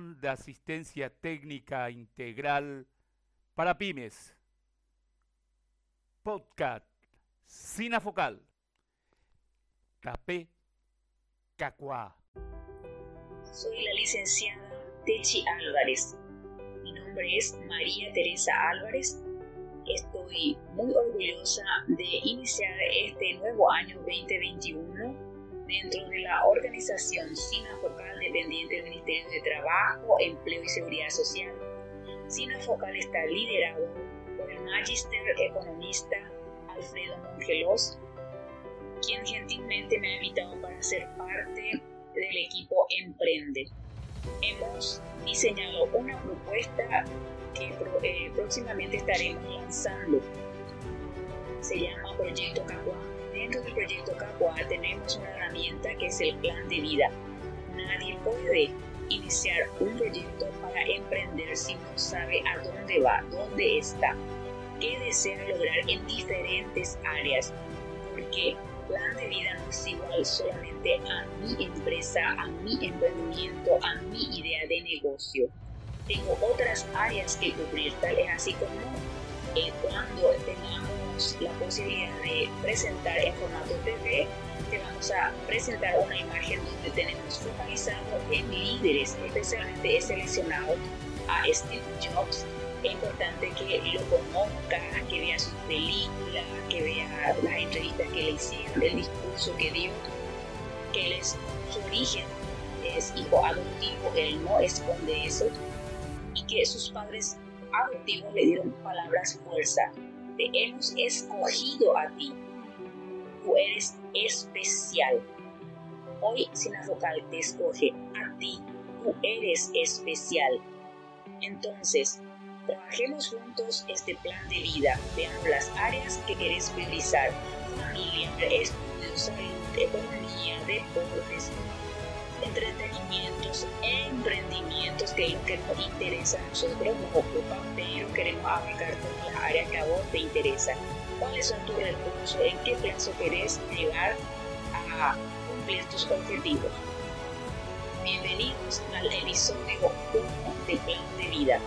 la asistencia técnica integral para pymes. Podcast Sinafocal. Capé Cacuá. Soy la licenciada Techi Álvarez. Mi nombre es María Teresa Álvarez. Estoy muy orgullosa de iniciar este nuevo año 2021 dentro de la organización Sinafocal dependiente del Ministerio de Trabajo, Empleo y Seguridad Social. Sinafocal está liderado por el magister economista Alfredo Mongelos, quien gentilmente me ha invitado para ser parte del equipo Emprende. Hemos diseñado una propuesta que eh, próximamente estaremos lanzando. Se llama Proyecto Caguá dentro del proyecto Capua tenemos una herramienta que es el plan de vida. Nadie puede iniciar un proyecto para emprender si no sabe a dónde va, dónde está, qué desea lograr en diferentes áreas, porque plan de vida no es igual solamente a mi empresa, a mi emprendimiento, a mi idea de negocio. Tengo otras áreas que cubrir, tal es así como eh, cuando tengamos la posibilidad de presentar en formato TV, te vamos a presentar una imagen donde tenemos focalizado en líderes, especialmente he seleccionado a Steve Jobs. Es importante que lo conozca, que vea sus películas, que vea las entrevistas que le hicieron, el discurso que dio, que él es su origen, es hijo adoptivo, él no esconde eso, que sus padres adoptivos le dieron palabras fuerza, te hemos escogido a ti. Tú eres especial. Hoy Sinafocal te escoge a ti. Tú eres especial. Entonces, trabajemos juntos este plan de vida. Veamos las áreas que querés priorizar. Familia, estudios, salud, economía, deportes, entretenimientos, que nos interesa a nosotros, nos ocupa, pero queremos abarcar todas las áreas que a vos te interesan. ¿Cuáles son tus recursos? ¿En qué plazo querés llegar a cumplir tus objetivos? Bienvenidos al episodio 1 de Plan de Vida.